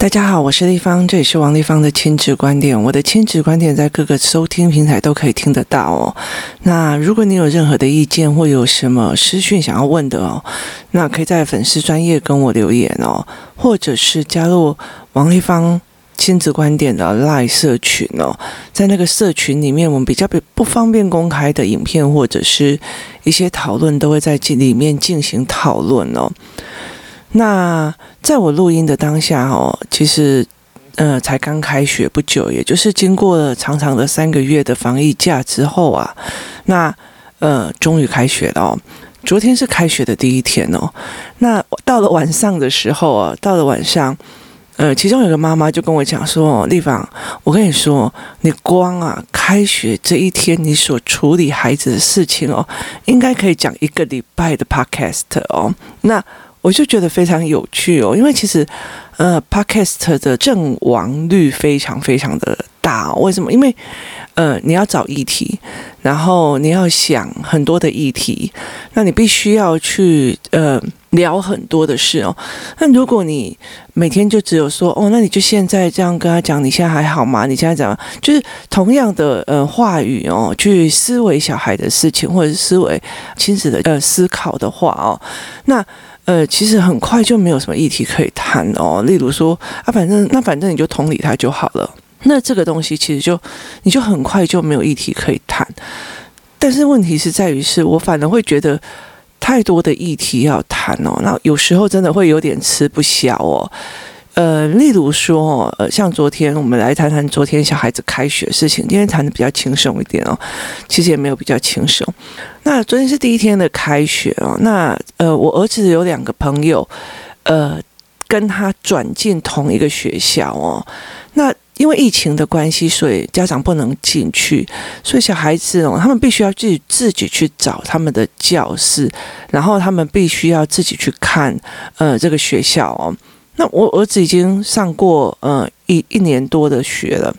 大家好，我是丽芳，这里是王丽芳的亲子观点。我的亲子观点在各个收听平台都可以听得到哦。那如果你有任何的意见或有什么私讯想要问的哦，那可以在粉丝专页跟我留言哦，或者是加入王丽芳亲子观点的 LINE 社群哦。在那个社群里面，我们比较不方便公开的影片或者是一些讨论，都会在里面进行讨论哦。那在我录音的当下哦，其实呃才刚开学不久，也就是经过了长长的三个月的防疫假之后啊，那呃终于开学了哦。昨天是开学的第一天哦。那到了晚上的时候啊，到了晚上，呃，其中有个妈妈就跟我讲说：“丽芳，我跟你说，你光啊开学这一天你所处理孩子的事情哦，应该可以讲一个礼拜的 podcast 哦。”那我就觉得非常有趣哦，因为其实，呃，Podcast 的阵亡率非常非常的大。为什么？因为，呃，你要找议题，然后你要想很多的议题，那你必须要去呃聊很多的事哦。那如果你每天就只有说哦，那你就现在这样跟他讲，你现在还好吗？你现在怎么？就是同样的呃话语哦，去思维小孩的事情，或者是思维亲子的呃思考的话哦，那。呃，其实很快就没有什么议题可以谈哦。例如说啊，反正那反正你就同理他就好了。那这个东西其实就你就很快就没有议题可以谈。但是问题是在于，是我反而会觉得太多的议题要谈哦。那有时候真的会有点吃不消哦。呃，例如说，呃，像昨天我们来谈谈昨天小孩子开学的事情。今天谈的比较轻松一点哦，其实也没有比较轻松。那昨天是第一天的开学哦。那呃，我儿子有两个朋友，呃，跟他转进同一个学校哦。那因为疫情的关系，所以家长不能进去，所以小孩子哦，他们必须要自己自己去找他们的教室，然后他们必须要自己去看呃这个学校哦。那我儿子已经上过呃一一年多的学了，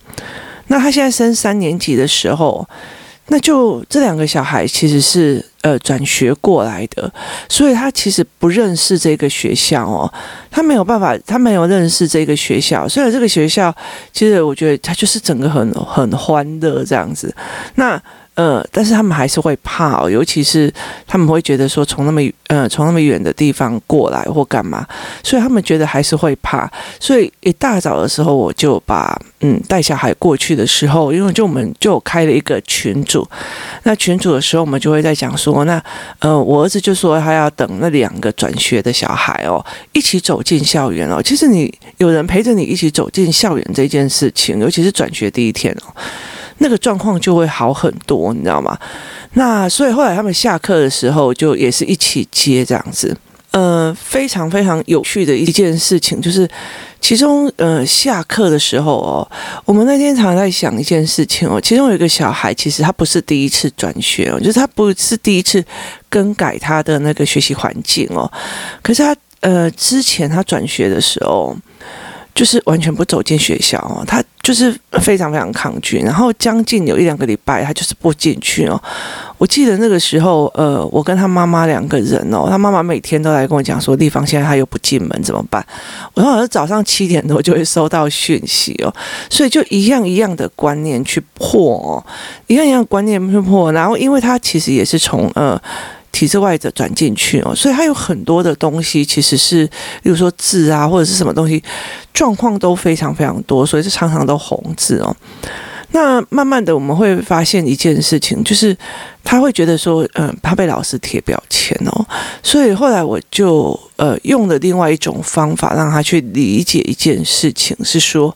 那他现在升三年级的时候，那就这两个小孩其实是呃转学过来的，所以他其实不认识这个学校哦，他没有办法，他没有认识这个学校，虽然这个学校其实我觉得他就是整个很很欢乐这样子，那。呃，但是他们还是会怕哦，尤其是他们会觉得说从那么呃从那么远的地方过来或干嘛，所以他们觉得还是会怕。所以一大早的时候，我就把嗯带小孩过去的时候，因为就我们就开了一个群组，那群组的时候我们就会在讲说，那呃我儿子就说他要等那两个转学的小孩哦一起走进校园哦。其实你有人陪着你一起走进校园这件事情，尤其是转学第一天哦。那个状况就会好很多，你知道吗？那所以后来他们下课的时候就也是一起接这样子，呃，非常非常有趣的一件事情，就是其中呃下课的时候哦，我们那天常常在想一件事情哦，其中有一个小孩，其实他不是第一次转学哦，就是他不是第一次更改他的那个学习环境哦，可是他呃之前他转学的时候。就是完全不走进学校哦，他就是非常非常抗拒，然后将近有一两个礼拜，他就是不进去哦。我记得那个时候，呃，我跟他妈妈两个人哦，他妈妈每天都来跟我讲说，丽芳现在他又不进门怎么办？我好像早上七点多就会收到讯息哦，所以就一样一样的观念去破哦，一样一样观念去破，然后因为他其实也是从呃。体制外的转进去哦，所以它有很多的东西，其实是，比如说字啊，或者是什么东西，状况都非常非常多，所以是常常都红字哦。那慢慢的我们会发现一件事情，就是他会觉得说，嗯，他被老师贴标签哦，所以后来我就呃用了另外一种方法让他去理解一件事情，是说。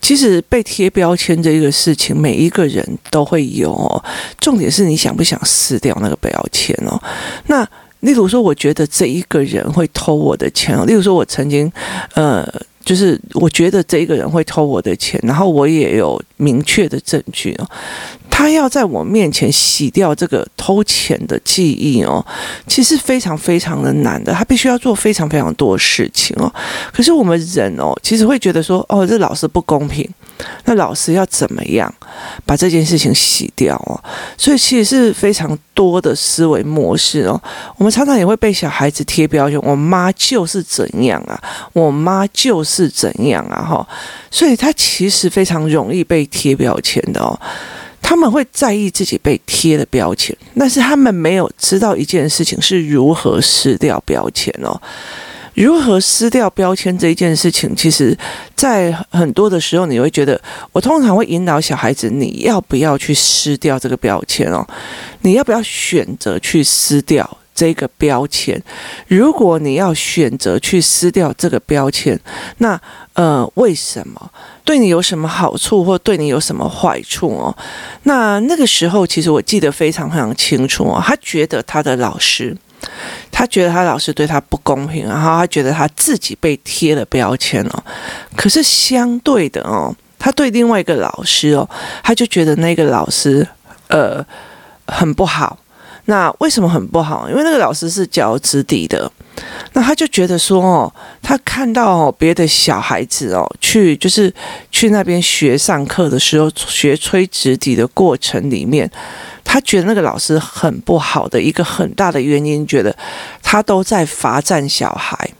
其实被贴标签这个事情，每一个人都会有哦。重点是你想不想撕掉那个标签哦？那例如说，我觉得这一个人会偷我的钱。例如说，我曾经呃，就是我觉得这一个人会偷我的钱，然后我也有明确的证据哦。他要在我面前洗掉这个偷钱的记忆哦，其实非常非常的难的，他必须要做非常非常多事情哦。可是我们人哦，其实会觉得说，哦，这老师不公平，那老师要怎么样把这件事情洗掉哦？所以其实是非常多的思维模式哦。我们常常也会被小孩子贴标签，我妈就是怎样啊，我妈就是怎样啊，哈。所以他其实非常容易被贴标签的哦。他们会在意自己被贴的标签，但是他们没有知道一件事情是如何撕掉标签哦。如何撕掉标签这一件事情，其实，在很多的时候，你会觉得，我通常会引导小孩子，你要不要去撕掉这个标签哦？你要不要选择去撕掉这个标签？如果你要选择去撕掉这个标签，那呃，为什么？对你有什么好处，或对你有什么坏处哦？那那个时候，其实我记得非常非常清楚哦。他觉得他的老师。他觉得他老师对他不公平，然后他觉得他自己被贴了标签哦。可是相对的哦，他对另外一个老师哦，他就觉得那个老师呃很不好。那为什么很不好？因为那个老师是教直笛的。那他就觉得说哦，他看到别的小孩子哦，去就是去那边学上课的时候，学吹直笛的过程里面。他觉得那个老师很不好的一个很大的原因，觉得他都在罚站小孩。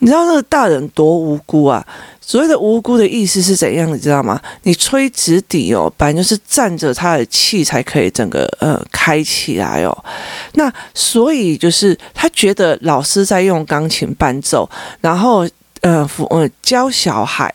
你知道那个大人多无辜啊？所谓的无辜的意思是怎样？你知道吗？你吹直笛哦，反正就是站着他的气才可以整个呃开起来哦。那所以就是他觉得老师在用钢琴伴奏，然后。呃，呃，教小孩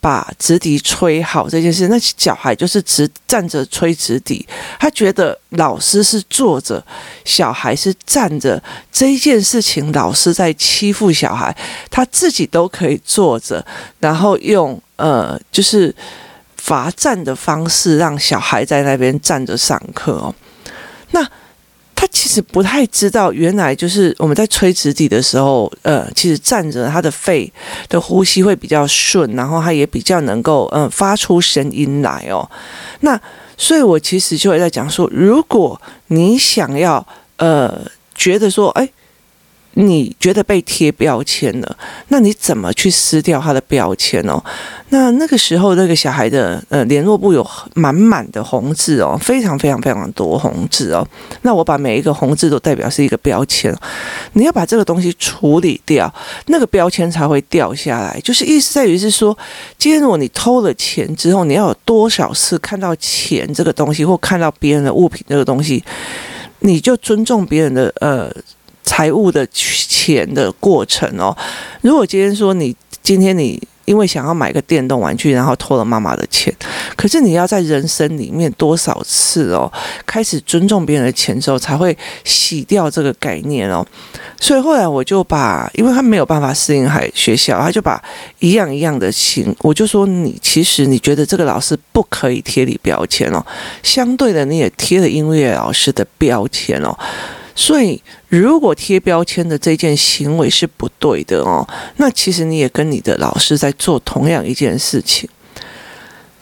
把直笛吹好这件事，那小孩就是直站着吹直笛。他觉得老师是坐着，小孩是站着，这一件事情老师在欺负小孩，他自己都可以坐着，然后用呃，就是罚站的方式让小孩在那边站着上课哦。那。他其实不太知道，原来就是我们在吹直笛的时候，呃，其实站着，他的肺的呼吸会比较顺，然后他也比较能够，嗯、发出声音来哦。那所以，我其实就会在讲说，如果你想要，呃，觉得说，哎。你觉得被贴标签了，那你怎么去撕掉他的标签哦？那那个时候，那个小孩的呃联络簿有满满的红字哦，非常非常非常多红字哦。那我把每一个红字都代表是一个标签，你要把这个东西处理掉，那个标签才会掉下来。就是意思在于是说，今天如果你偷了钱之后，你要有多少次看到钱这个东西，或看到别人的物品这个东西，你就尊重别人的呃。财务的钱的过程哦，如果今天说你今天你因为想要买个电动玩具，然后偷了妈妈的钱，可是你要在人生里面多少次哦，开始尊重别人的钱之后，才会洗掉这个概念哦。所以后来我就把，因为他没有办法适应海学校，他就把一样一样的情，我就说你其实你觉得这个老师不可以贴你标签哦，相对的你也贴了音乐老师的标签哦。所以，如果贴标签的这件行为是不对的哦，那其实你也跟你的老师在做同样一件事情。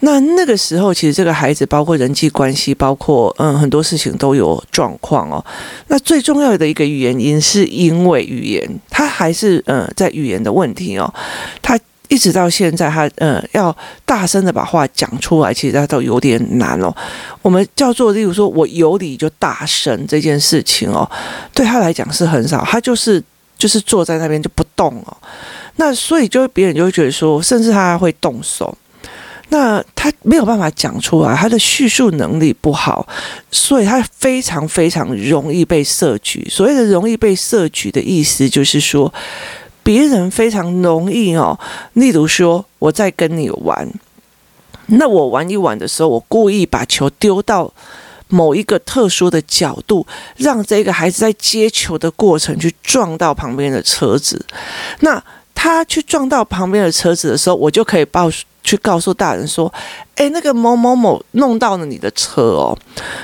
那那个时候，其实这个孩子包括人际关系，包括嗯很多事情都有状况哦。那最重要的一个原因，是因为语言，他还是嗯在语言的问题哦，他。一直到现在，他呃要大声的把话讲出来，其实他都有点难哦。我们叫做，例如说我有理就大声这件事情哦，对他来讲是很少，他就是就是坐在那边就不动哦。那所以就别人就会觉得说，甚至他还会动手，那他没有办法讲出来，他的叙述能力不好，所以他非常非常容易被设局。所谓的容易被设局的意思，就是说。别人非常容易哦，例如说我在跟你玩，那我玩一玩的时候，我故意把球丢到某一个特殊的角度，让这个孩子在接球的过程去撞到旁边的车子。那他去撞到旁边的车子的时候，我就可以报去告诉大人说：“诶，那个某某某弄到了你的车哦。”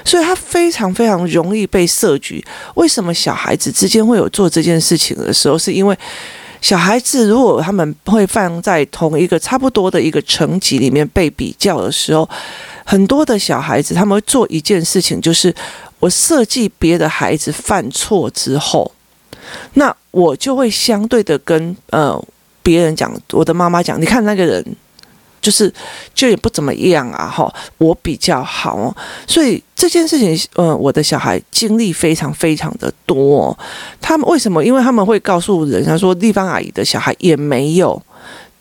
所以他非常非常容易被设局。为什么小孩子之间会有做这件事情的时候？是因为。小孩子如果他们会放在同一个差不多的一个层级里面被比较的时候，很多的小孩子他们会做一件事情，就是我设计别的孩子犯错之后，那我就会相对的跟呃别人讲，我的妈妈讲，你看那个人。就是就也不怎么样啊，哈，我比较好，所以这件事情，呃，我的小孩经历非常非常的多。他们为什么？因为他们会告诉人家说，地方阿姨的小孩也没有。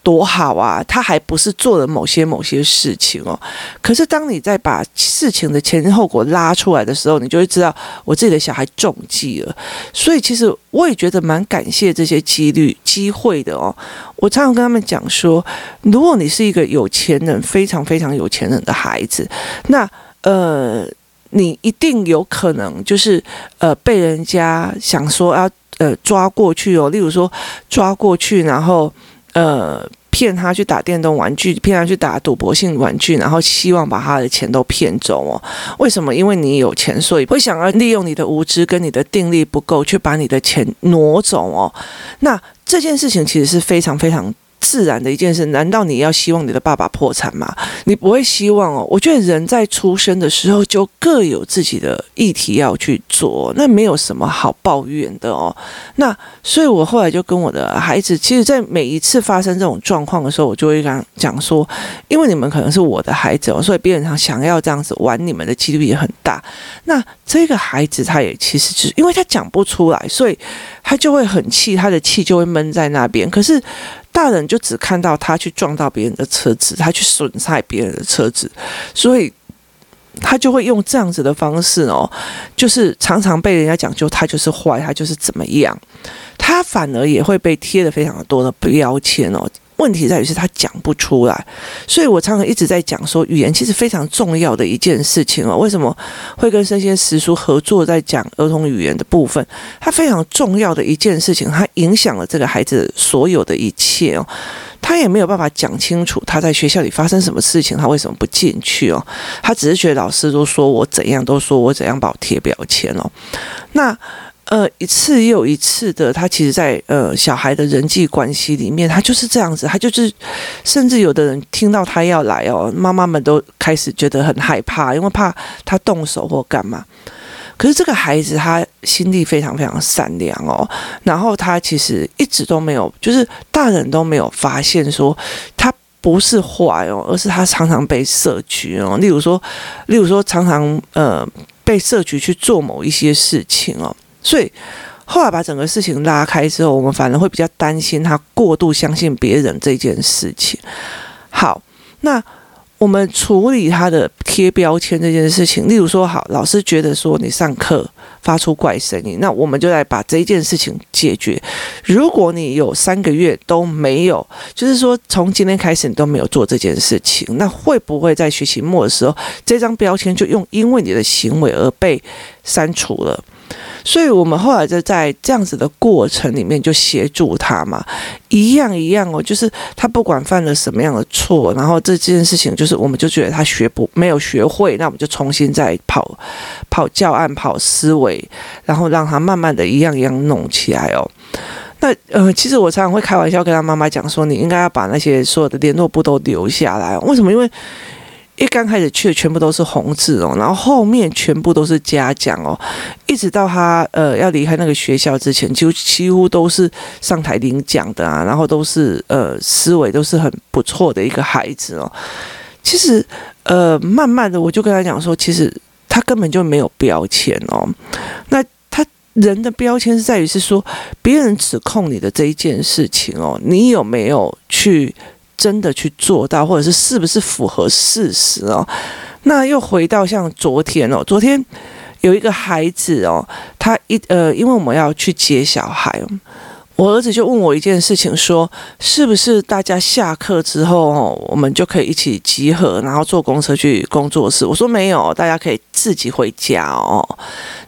多好啊！他还不是做了某些某些事情哦。可是当你在把事情的前因后果拉出来的时候，你就会知道我自己的小孩中计了。所以其实我也觉得蛮感谢这些几率机会的哦。我常常跟他们讲说，如果你是一个有钱人，非常非常有钱人的孩子，那呃，你一定有可能就是呃被人家想说要呃抓过去哦。例如说抓过去，然后。呃，骗他去打电动玩具，骗他去打赌博性玩具，然后希望把他的钱都骗走哦。为什么？因为你有钱，所以会想要利用你的无知跟你的定力不够，去把你的钱挪走哦。那这件事情其实是非常非常。自然的一件事，难道你要希望你的爸爸破产吗？你不会希望哦。我觉得人在出生的时候就各有自己的议题要去做，那没有什么好抱怨的哦。那所以，我后来就跟我的孩子，其实，在每一次发生这种状况的时候，我就会跟他讲说，因为你们可能是我的孩子哦，所以别人想要这样子玩你们的几率也很大。那这个孩子他也其实就是因为他讲不出来，所以他就会很气，他的气就会闷在那边。可是。大人就只看到他去撞到别人的车子，他去损害别人的车子，所以他就会用这样子的方式哦，就是常常被人家讲，究他就是坏，他就是怎么样，他反而也会被贴了非常多的标签哦。问题在于是他讲不出来，所以我常常一直在讲说，语言其实非常重要的一件事情哦。为什么会跟生鲜时书合作在讲儿童语言的部分？它非常重要的一件事情，它影响了这个孩子所有的一切哦。他也没有办法讲清楚他在学校里发生什么事情，他为什么不进去哦？他只是觉得老师都说我怎样，都说我怎样，把我贴标签哦。那。呃，一次又一次的，他其实在呃小孩的人际关系里面，他就是这样子，他就是，甚至有的人听到他要来哦，妈妈们都开始觉得很害怕，因为怕他动手或干嘛。可是这个孩子他心地非常非常善良哦，然后他其实一直都没有，就是大人都没有发现说他不是坏哦，而是他常常被设局哦，例如说，例如说常常呃被设局去做某一些事情哦。所以后来把整个事情拉开之后，我们反而会比较担心他过度相信别人这件事情。好，那我们处理他的贴标签这件事情，例如说，好，老师觉得说你上课发出怪声音，那我们就来把这件事情解决。如果你有三个月都没有，就是说从今天开始你都没有做这件事情，那会不会在学期末的时候，这张标签就用因为你的行为而被删除了？所以，我们后来就在这样子的过程里面，就协助他嘛，一样一样哦，就是他不管犯了什么样的错，然后这件事情就是，我们就觉得他学不没有学会，那我们就重新再跑跑教案、跑思维，然后让他慢慢的一样一样弄起来哦。那呃，其实我常常会开玩笑跟他妈妈讲说，你应该要把那些所有的联络簿都留下来，为什么？因为一刚开始去的全部都是红字哦，然后后面全部都是嘉奖哦，一直到他呃要离开那个学校之前，就几乎都是上台领奖的啊，然后都是呃思维都是很不错的一个孩子哦。其实呃慢慢的我就跟他讲说，其实他根本就没有标签哦，那他人的标签是在于是说别人指控你的这一件事情哦，你有没有去？真的去做到，或者是是不是符合事实哦？那又回到像昨天哦，昨天有一个孩子哦，他一呃，因为我们要去接小孩，我儿子就问我一件事情，说是不是大家下课之后哦，我们就可以一起集合，然后坐公车去工作室？我说没有，大家可以自己回家哦。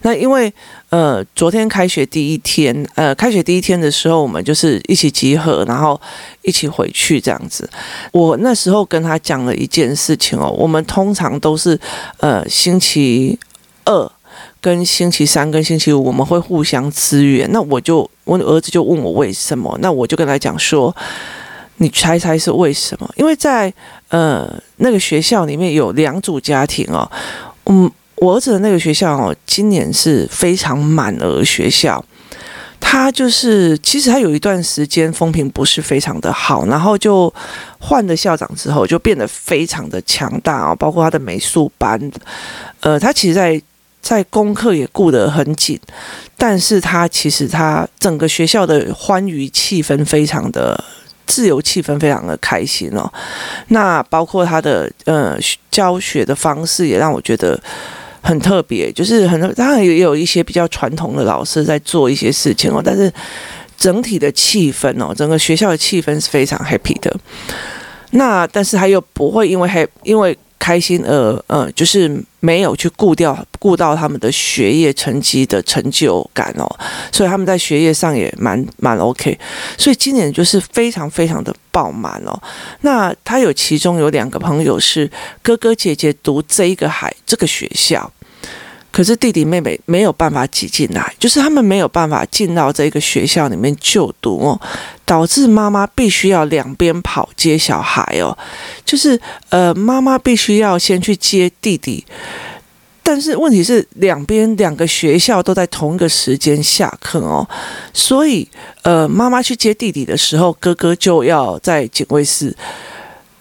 那因为。呃，昨天开学第一天，呃，开学第一天的时候，我们就是一起集合，然后一起回去这样子。我那时候跟他讲了一件事情哦，我们通常都是呃星期二跟星期三跟星期五我们会互相支援。那我就我儿子就问我为什么，那我就跟他讲说，你猜猜是为什么？因为在呃那个学校里面有两组家庭哦，嗯，我儿子的那个学校哦，今年是非常满额学校。他就是，其实他有一段时间风评不是非常的好，然后就换了校长之后，就变得非常的强大啊，包括他的美术班，呃，他其实在在功课也顾得很紧，但是他其实他整个学校的欢愉气氛非常的自由，气氛非常的开心哦。那包括他的呃教学的方式也让我觉得。很特别，就是很当然也有一些比较传统的老师在做一些事情哦，但是整体的气氛哦，整个学校的气氛是非常 happy 的。那但是他又不会因为 happy 因为开心呃呃，就是没有去顾掉顾到他们的学业成绩的成就感哦，所以他们在学业上也蛮蛮 OK。所以今年就是非常非常的爆满哦。那他有其中有两个朋友是哥哥姐姐读这一个海这个学校。可是弟弟妹妹没有办法挤进来，就是他们没有办法进到这个学校里面就读哦，导致妈妈必须要两边跑接小孩哦，就是呃妈妈必须要先去接弟弟，但是问题是两边两个学校都在同一个时间下课哦，所以呃妈妈去接弟弟的时候，哥哥就要在警卫室。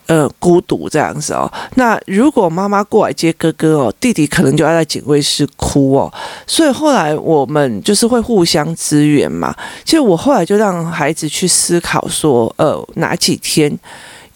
呃，孤独这样子哦。那如果妈妈过来接哥哥哦，弟弟可能就要在警卫室哭哦。所以后来我们就是会互相支援嘛。其实我后来就让孩子去思考说，呃，哪几天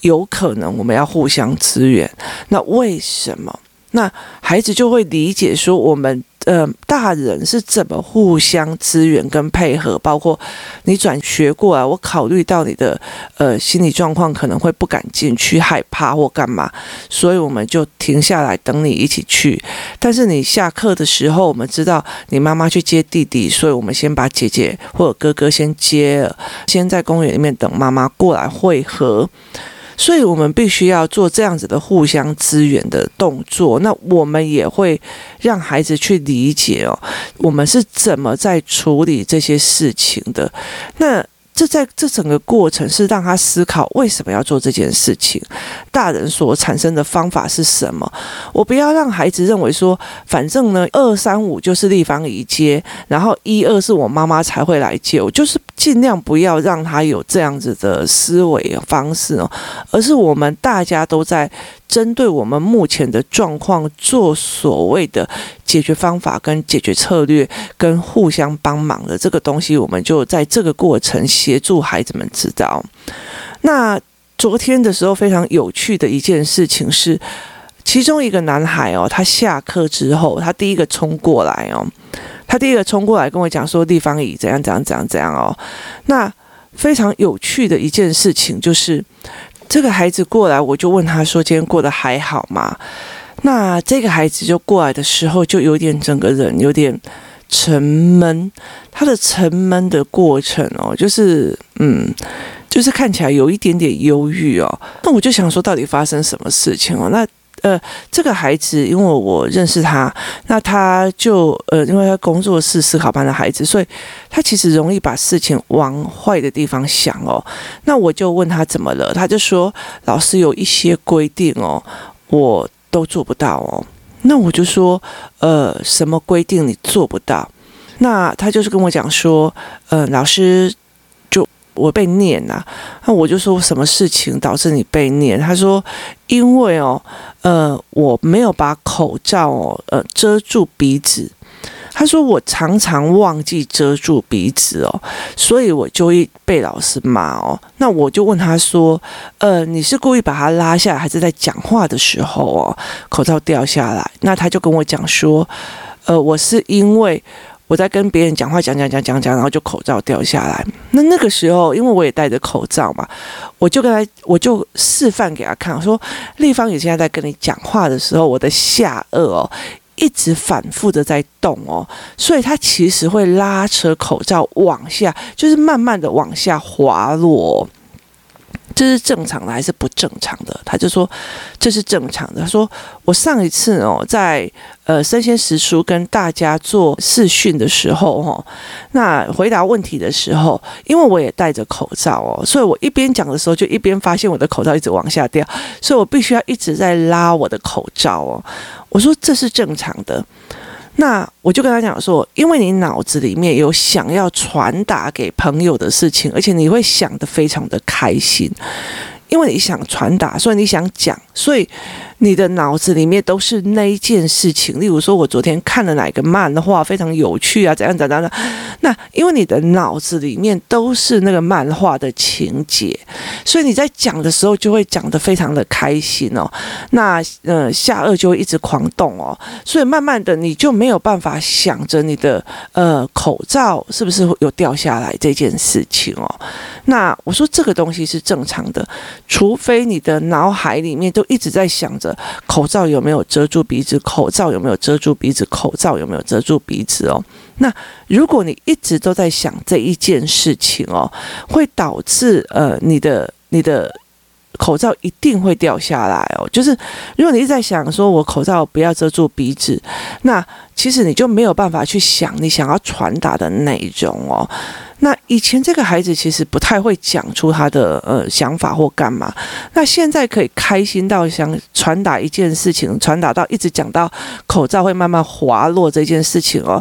有可能我们要互相支援？那为什么？那孩子就会理解说我们。呃，大人是怎么互相支援跟配合？包括你转学过来，我考虑到你的呃心理状况可能会不敢进去，害怕或干嘛，所以我们就停下来等你一起去。但是你下课的时候，我们知道你妈妈去接弟弟，所以我们先把姐姐或者哥哥先接了，先在公园里面等妈妈过来会合。所以我们必须要做这样子的互相支援的动作，那我们也会让孩子去理解哦，我们是怎么在处理这些事情的。那。这在这整个过程是让他思考为什么要做这件事情，大人所产生的方法是什么？我不要让孩子认为说，反正呢，二三五就是立方体接，然后一二是我妈妈才会来接，我就是尽量不要让他有这样子的思维方式哦，而是我们大家都在。针对我们目前的状况做所谓的解决方法跟解决策略，跟互相帮忙的这个东西，我们就在这个过程协助孩子们知道。那昨天的时候非常有趣的一件事情是，其中一个男孩哦，他下课之后，他第一个冲过来哦，他第一个冲过来跟我讲说，立方体怎样怎样怎样怎样哦。那非常有趣的一件事情就是。这个孩子过来，我就问他说：“今天过得还好吗？”那这个孩子就过来的时候，就有点整个人有点沉闷。他的沉闷的过程哦，就是嗯，就是看起来有一点点忧郁哦。那我就想说，到底发生什么事情哦？那。呃，这个孩子，因为我认识他，那他就呃，因为他工作是思考班的孩子，所以他其实容易把事情往坏的地方想哦。那我就问他怎么了，他就说老师有一些规定哦，我都做不到哦。那我就说呃，什么规定你做不到？那他就是跟我讲说，呃，老师。我被念呐、啊，那我就说什么事情导致你被念？他说，因为哦，呃，我没有把口罩哦，呃，遮住鼻子。他说我常常忘记遮住鼻子哦，所以我就会被老师骂哦。那我就问他说，呃，你是故意把它拉下来，还是在讲话的时候哦，口罩掉下来？那他就跟我讲说，呃，我是因为。我在跟别人讲话，讲讲讲讲讲，然后就口罩掉下来。那那个时候，因为我也戴着口罩嘛，我就跟他，我就示范给他看，我说立方体现在在跟你讲话的时候，我的下颚哦，一直反复的在动哦，所以它其实会拉扯口罩往下，就是慢慢的往下滑落。这是正常的还是不正常的？他就说这是正常的。他说我上一次哦，在呃生鲜时书跟大家做视讯的时候哦，那回答问题的时候，因为我也戴着口罩哦，所以我一边讲的时候就一边发现我的口罩一直往下掉，所以我必须要一直在拉我的口罩哦。我说这是正常的。那我就跟他讲说，因为你脑子里面有想要传达给朋友的事情，而且你会想得非常的开心，因为你想传达，所以你想讲，所以。你的脑子里面都是那一件事情，例如说，我昨天看了哪个漫画，非常有趣啊，怎样怎样的。那因为你的脑子里面都是那个漫画的情节，所以你在讲的时候就会讲得非常的开心哦。那呃，下颚就会一直狂动哦，所以慢慢的你就没有办法想着你的呃口罩是不是有掉下来这件事情哦。那我说这个东西是正常的，除非你的脑海里面都一直在想着。口罩有没有遮住鼻子？口罩有没有遮住鼻子？口罩有没有遮住鼻子？哦，那如果你一直都在想这一件事情哦，会导致呃你的你的口罩一定会掉下来哦。就是如果你一直在想说我口罩不要遮住鼻子，那其实你就没有办法去想你想要传达的内容哦。那以前这个孩子其实不太会讲出他的呃想法或干嘛，那现在可以开心到想传达一件事情，传达到一直讲到口罩会慢慢滑落这件事情哦，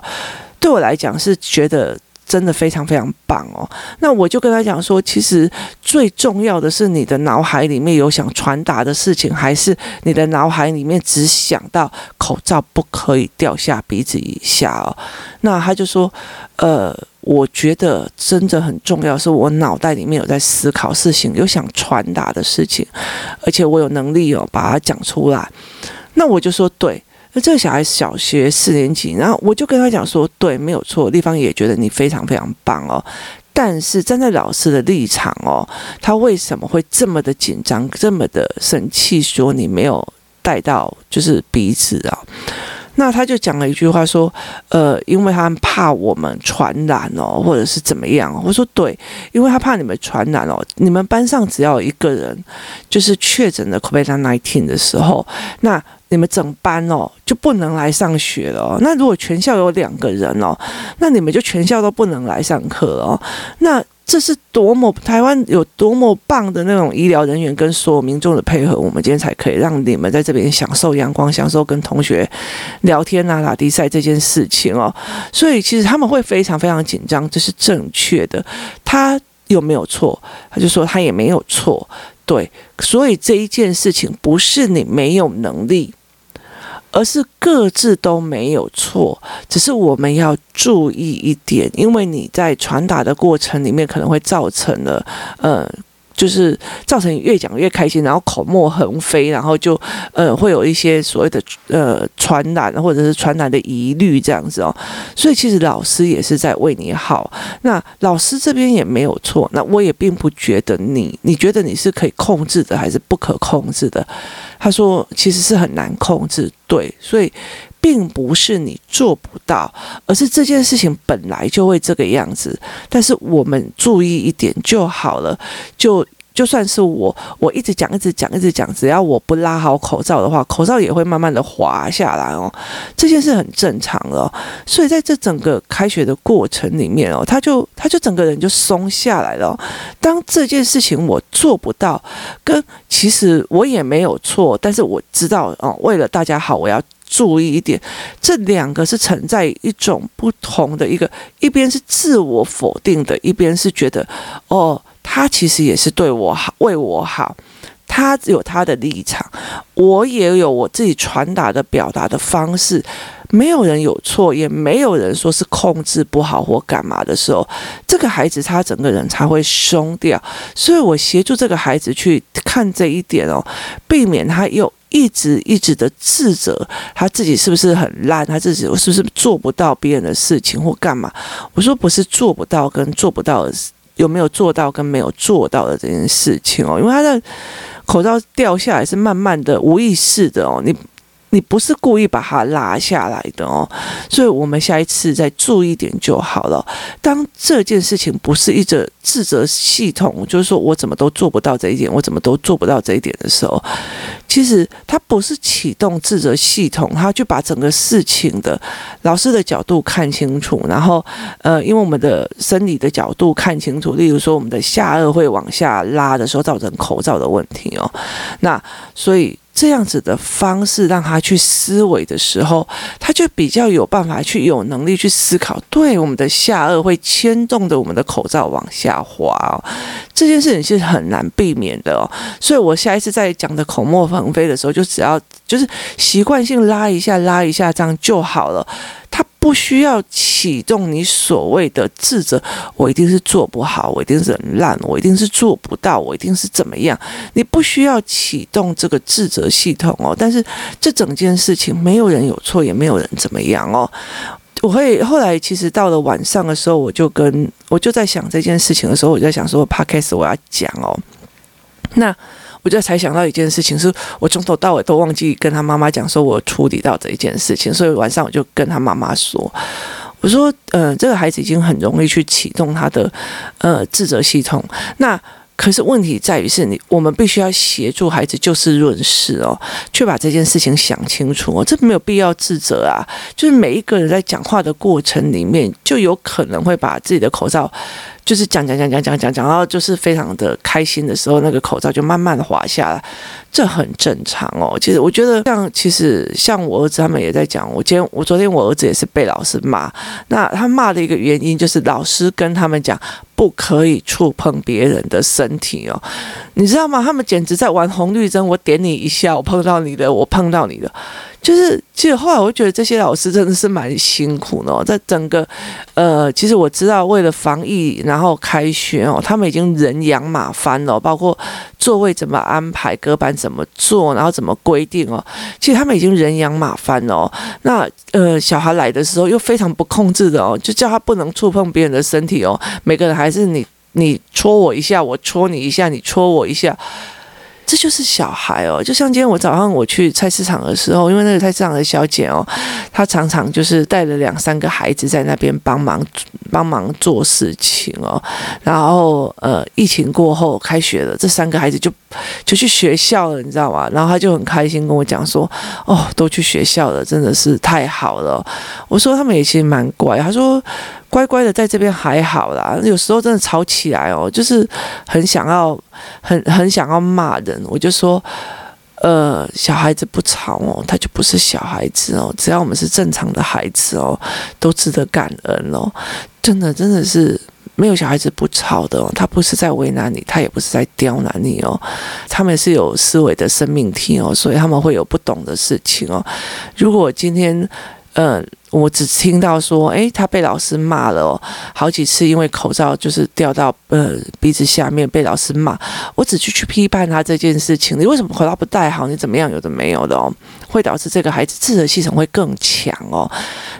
对我来讲是觉得。真的非常非常棒哦！那我就跟他讲说，其实最重要的是你的脑海里面有想传达的事情，还是你的脑海里面只想到口罩不可以掉下鼻子以下哦？那他就说，呃，我觉得真的很重要，是我脑袋里面有在思考事情，有想传达的事情，而且我有能力哦把它讲出来。那我就说对。那这个小孩小学四年级，然后我就跟他讲说，对，没有错，丽芳也觉得你非常非常棒哦。但是站在老师的立场哦，他为什么会这么的紧张，这么的生气，说你没有带到就是鼻子啊？那他就讲了一句话说，呃，因为他怕我们传染哦，或者是怎么样？我说对，因为他怕你们传染哦。你们班上只要一个人就是确诊了 COVID-19 的时候，那。你们整班哦就不能来上学了哦。那如果全校有两个人哦，那你们就全校都不能来上课哦。那这是多么台湾有多么棒的那种医疗人员跟所有民众的配合，我们今天才可以让你们在这边享受阳光，享受跟同学聊天啊、打比赛这件事情哦。所以其实他们会非常非常紧张，这是正确的。他有没有错？他就说他也没有错。对，所以这一件事情不是你没有能力。而是各自都没有错，只是我们要注意一点，因为你在传达的过程里面可能会造成了，呃。就是造成越讲越开心，然后口沫横飞，然后就呃会有一些所谓的呃传染或者是传染的疑虑这样子哦。所以其实老师也是在为你好，那老师这边也没有错。那我也并不觉得你，你觉得你是可以控制的还是不可控制的？他说其实是很难控制，对，所以并不是你做不到，而是这件事情本来就会这个样子。但是我们注意一点就好了，就。就算是我，我一直讲，一直讲，一直讲，只要我不拉好口罩的话，口罩也会慢慢的滑下来哦。这件事很正常的哦，所以在这整个开学的过程里面哦，他就他就整个人就松下来了。当这件事情我做不到，跟其实我也没有错，但是我知道哦，为了大家好，我要注意一点，这两个是存在一种不同的一个，一边是自我否定的，一边是觉得哦。他其实也是对我好，为我好。他有他的立场，我也有我自己传达的表达的方式。没有人有错，也没有人说是控制不好或干嘛的时候，这个孩子他整个人才会松掉。所以我协助这个孩子去看这一点哦，避免他又一直一直的自责他自己是不是很烂，他自己是不是做不到别人的事情或干嘛。我说不是做不到跟做不到的。有没有做到跟没有做到的这件事情哦？因为他的口罩掉下来是慢慢的无意识的哦，你你不是故意把它拉下来的哦，所以我们下一次再注意点就好了。当这件事情不是一个自责系统，就是说我怎么都做不到这一点，我怎么都做不到这一点的时候，其实它不是启动自责系统，它就把整个事情的老师的角度看清楚，然后呃，因为我们的生理的角度看清楚，例如说我们的下颚会往下拉的时候，造成口罩的问题哦，那所以。这样子的方式让他去思维的时候，他就比较有办法去有能力去思考。对，我们的下颚会牵动着，我们的口罩往下滑，这件事情是很难避免的哦。所以我下一次在讲的口沫横飞的时候，就只要就是习惯性拉一下，拉一下，这样就好了。不需要启动你所谓的自责，我一定是做不好，我一定是很烂，我一定是做不到，我一定是怎么样？你不需要启动这个自责系统哦。但是这整件事情没有人有错，也没有人怎么样哦。我会后来其实到了晚上的时候，我就跟我就在想这件事情的时候，我就在想说，Podcast 我要讲哦，那。我就才想到一件事情，是我从头到尾都忘记跟他妈妈讲，说我处理到这一件事情，所以晚上我就跟他妈妈说，我说，呃，这个孩子已经很容易去启动他的呃自责系统，那可是问题在于是你，我们必须要协助孩子就事论事哦，去把这件事情想清楚哦，这没有必要自责啊，就是每一个人在讲话的过程里面，就有可能会把自己的口罩。就是讲讲讲讲讲讲讲，然后就是非常的开心的时候，那个口罩就慢慢的滑下来，这很正常哦。其实我觉得像，其实像我儿子他们也在讲，我今天我昨天我儿子也是被老师骂，那他骂的一个原因就是老师跟他们讲不可以触碰别人的身体哦，你知道吗？他们简直在玩红绿灯，我点你一下，我碰到你的，我碰到你的。就是，其实后来我觉得这些老师真的是蛮辛苦的哦，在整个，呃，其实我知道为了防疫，然后开学哦，他们已经人仰马翻了，包括座位怎么安排、隔板怎么做，然后怎么规定哦，其实他们已经人仰马翻了哦。那呃，小孩来的时候又非常不控制的哦，就叫他不能触碰别人的身体哦，每个人还是你你戳我一下，我戳你一下，你戳我一下。这就是小孩哦，就像今天我早上我去菜市场的时候，因为那个菜市场的小姐哦，她常常就是带了两三个孩子在那边帮忙帮忙做事情哦，然后呃，疫情过后开学了，这三个孩子就就去学校了，你知道吗？然后她就很开心跟我讲说，哦，都去学校了，真的是太好了。我说他们也其实蛮乖，她说。乖乖的在这边还好啦，有时候真的吵起来哦，就是很想要，很很想要骂人。我就说，呃，小孩子不吵哦，他就不是小孩子哦。只要我们是正常的孩子哦，都值得感恩哦。真的，真的是没有小孩子不吵的哦。他不是在为难你，他也不是在刁难你哦。他们是有思维的生命体哦，所以他们会有不懂的事情哦。如果今天，嗯。我只听到说，诶，他被老师骂了，好几次，因为口罩就是掉到呃鼻子下面被老师骂。我只去去批判他这件事情，你为什么口罩不戴好？你怎么样？有的没有的哦，会导致这个孩子自责系统会更强哦。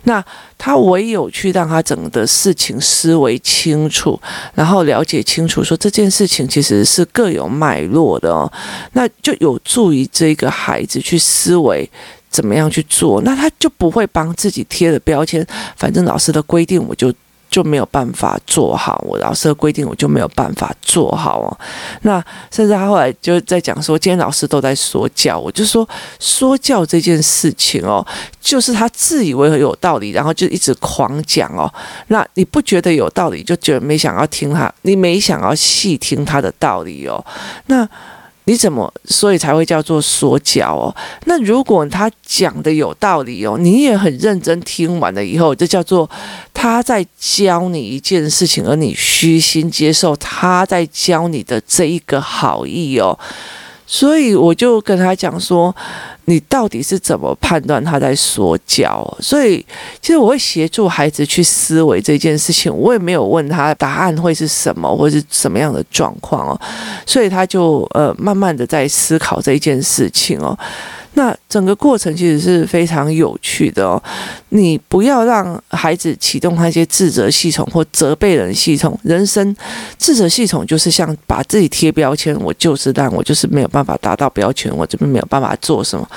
那他唯有去让他整个事情思维清楚，然后了解清楚，说这件事情其实是各有脉络的哦，那就有助于这个孩子去思维。怎么样去做？那他就不会帮自己贴了标签。反正老师的规定，我就就没有办法做好。我老师的规定，我就没有办法做好哦。那甚至他后来就在讲说，今天老师都在说教，我就说说教这件事情哦，就是他自以为很有道理，然后就一直狂讲哦。那你不觉得有道理，就觉得没想要听他，你没想要细听他的道理哦。那。你怎么，所以才会叫做说教哦？那如果他讲的有道理哦，你也很认真听完了以后，这叫做他在教你一件事情，而你虚心接受他在教你的这一个好意哦。所以我就跟他讲说，你到底是怎么判断他在说教？所以其实我会协助孩子去思维这件事情，我也没有问他答案会是什么，或是什么样的状况哦。所以他就呃慢慢的在思考这件事情哦。那整个过程其实是非常有趣的哦。你不要让孩子启动他一些自责系统或责备人系统。人生自责系统就是像把自己贴标签，我就是烂，我就是没有办法达到标签，我这边没有办法做什么。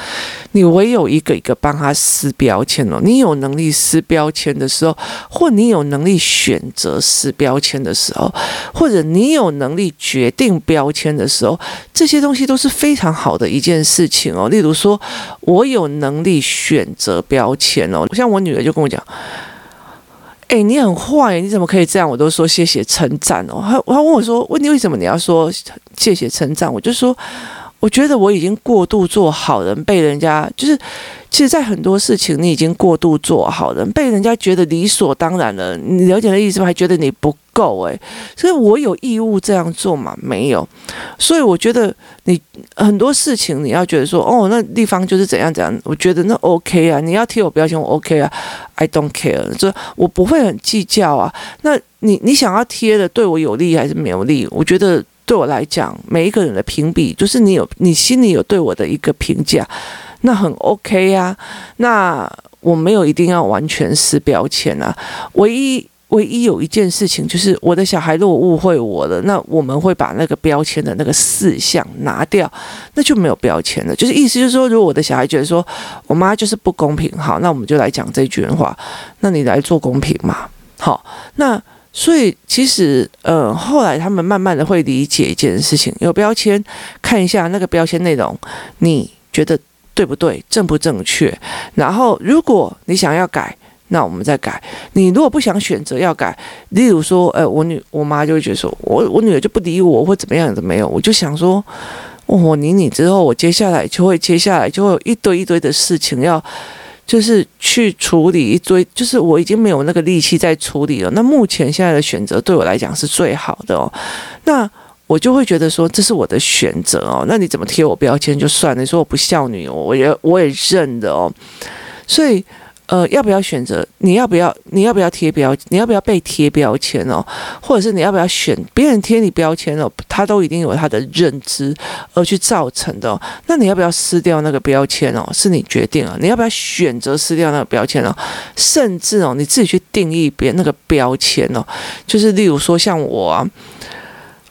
你唯有一个一个帮他撕标签哦。你有能力撕标签的时候，或你有能力选择撕标签的时候，或者你有能力决定标签的时候，这些东西都是非常好的一件事情哦。例如说，说我有能力选择标签哦，像我女儿就跟我讲：“哎，你很坏，你怎么可以这样？”我都说谢谢称赞哦。她她问我说：“问你为什么你要说谢谢称赞？”我就说。我觉得我已经过度做好人，被人家就是，其实，在很多事情你已经过度做好人，被人家觉得理所当然了。你了解的意思吗？还觉得你不够诶，所以我有义务这样做吗？没有。所以我觉得你很多事情你要觉得说，哦，那地方就是怎样怎样。我觉得那 OK 啊，你要贴我标签，我 OK 啊，I don't care，就我不会很计较啊。那你你想要贴的对我有利还是没有利？我觉得。对我来讲，每一个人的评比就是你有你心里有对我的一个评价，那很 OK 呀。那我没有一定要完全撕标签啊。唯一唯一有一件事情就是，我的小孩如果误会我了，那我们会把那个标签的那个四项拿掉，那就没有标签了。就是意思就是说，如果我的小孩觉得说我妈就是不公平，好，那我们就来讲这句话。那你来做公平嘛？好，那。所以其实，呃，后来他们慢慢的会理解一件事情，有标签，看一下那个标签内容，你觉得对不对，正不正确？然后，如果你想要改，那我们再改。你如果不想选择要改，例如说，呃，我女我妈就会觉得说，我我女儿就不理我，或怎么样怎么样，我就想说，我理你之后，我接下来就会接下来就会有一堆一堆的事情要。就是去处理一堆，就是我已经没有那个力气在处理了。那目前现在的选择对我来讲是最好的哦。那我就会觉得说，这是我的选择哦。那你怎么贴我标签就算了，你说我不孝女，我也我也认的哦。所以。呃，要不要选择？你要不要？你要不要贴标？你要不要被贴标签哦？或者是你要不要选别人贴你标签哦？他都一定有他的认知而去造成的。那你要不要撕掉那个标签哦？是你决定了。你要不要选择撕掉那个标签哦？甚至哦，你自己去定义别那个标签哦。就是例如说，像我啊。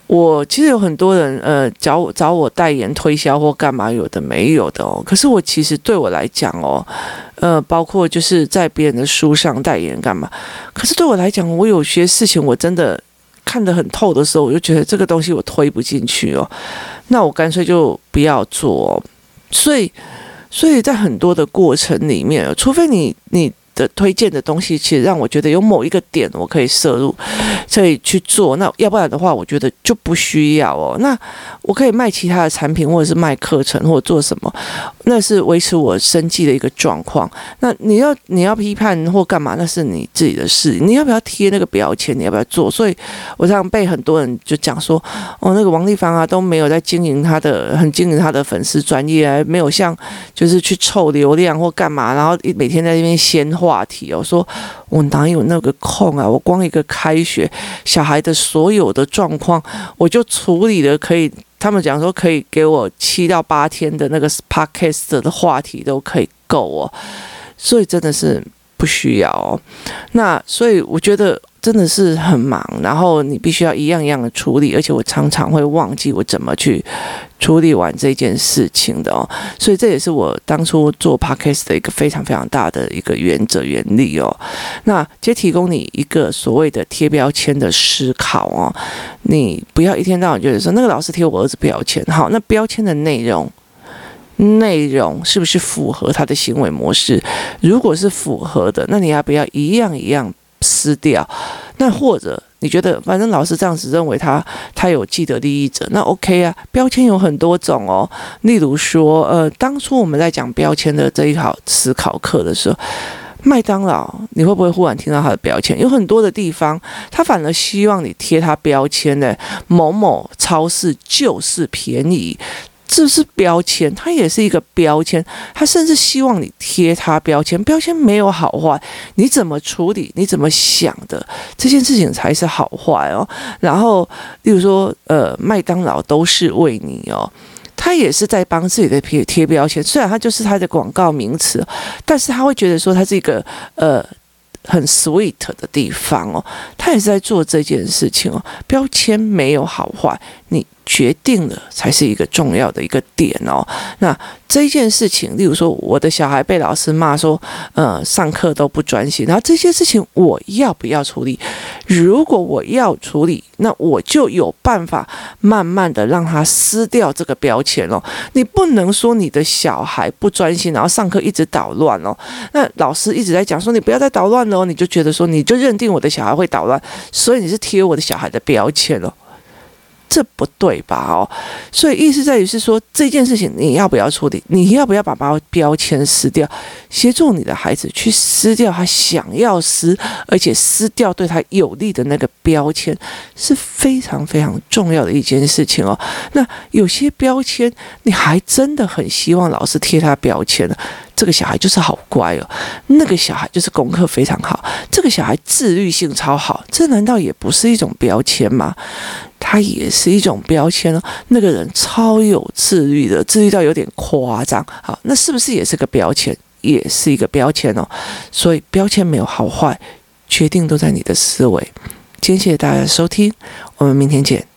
我其实有很多人，呃，找我找我代言推销或干嘛，有的没有的哦。可是我其实对我来讲哦，呃，包括就是在别人的书上代言干嘛。可是对我来讲，我有些事情我真的看得很透的时候，我就觉得这个东西我推不进去哦。那我干脆就不要做。所以，所以在很多的过程里面，除非你你。的推荐的东西，其实让我觉得有某一个点我可以摄入，可以去做。那要不然的话，我觉得就不需要哦。那我可以卖其他的产品，或者是卖课程，或者做什么，那是维持我生计的一个状况。那你要你要批判或干嘛，那是你自己的事。你要不要贴那个标签？你要不要做？所以我常常被很多人就讲说，哦，那个王丽芳啊都没有在经营他的，很经营他的粉丝专业，没有像就是去凑流量或干嘛，然后每天在那边闲。话题哦，说我哪有那个空啊？我光一个开学，小孩的所有的状况，我就处理的可以。他们讲说可以给我七到八天的那个 podcast 的话题都可以够哦，所以真的是不需要哦。那所以我觉得。真的是很忙，然后你必须要一样一样的处理，而且我常常会忘记我怎么去处理完这件事情的哦，所以这也是我当初做 podcast 的一个非常非常大的一个原则原理哦。那就提供你一个所谓的贴标签的思考哦，你不要一天到晚就是说那个老师贴我儿子标签，好，那标签的内容内容是不是符合他的行为模式？如果是符合的，那你要不要一样一样？撕掉，那或者你觉得反正老师这样子认为他他有既得利益者，那 OK 啊。标签有很多种哦，例如说，呃，当初我们在讲标签的这一套思考课的时候，麦当劳你会不会忽然听到他的标签？有很多的地方，他反而希望你贴他标签的某某超市就是便宜。这是标签，它也是一个标签。他甚至希望你贴它标签，标签没有好坏，你怎么处理，你怎么想的，这件事情才是好坏哦。然后，例如说，呃，麦当劳都是为你哦，他他也是在帮自己的贴贴标签。虽然他就是他的广告名词，但是他会觉得说他是一个呃。很 sweet 的地方哦，他也是在做这件事情哦。标签没有好坏，你决定了才是一个重要的一个点哦。那这件事情，例如说我的小孩被老师骂说，呃，上课都不专心，然后这些事情我要不要处理？如果我要处理，那我就有办法慢慢的让他撕掉这个标签哦。你不能说你的小孩不专心，然后上课一直捣乱哦。那老师一直在讲说，你不要再捣乱了哦，你就觉得说，你就认定我的小孩会捣乱，所以你是贴我的小孩的标签了。这不对吧？哦，所以意思在于是说，这件事情你要不要处理？你要不要把把标签撕掉？协助你的孩子去撕掉他想要撕，而且撕掉对他有利的那个标签，是非常非常重要的一件事情哦。那有些标签，你还真的很希望老师贴他标签呢？这个小孩就是好乖哦，那个小孩就是功课非常好，这个小孩自律性超好，这难道也不是一种标签吗？它也是一种标签哦。那个人超有自律的，自律到有点夸张，好，那是不是也是个标签？也是一个标签哦。所以标签没有好坏，决定都在你的思维。今天谢谢大家收听，我们明天见。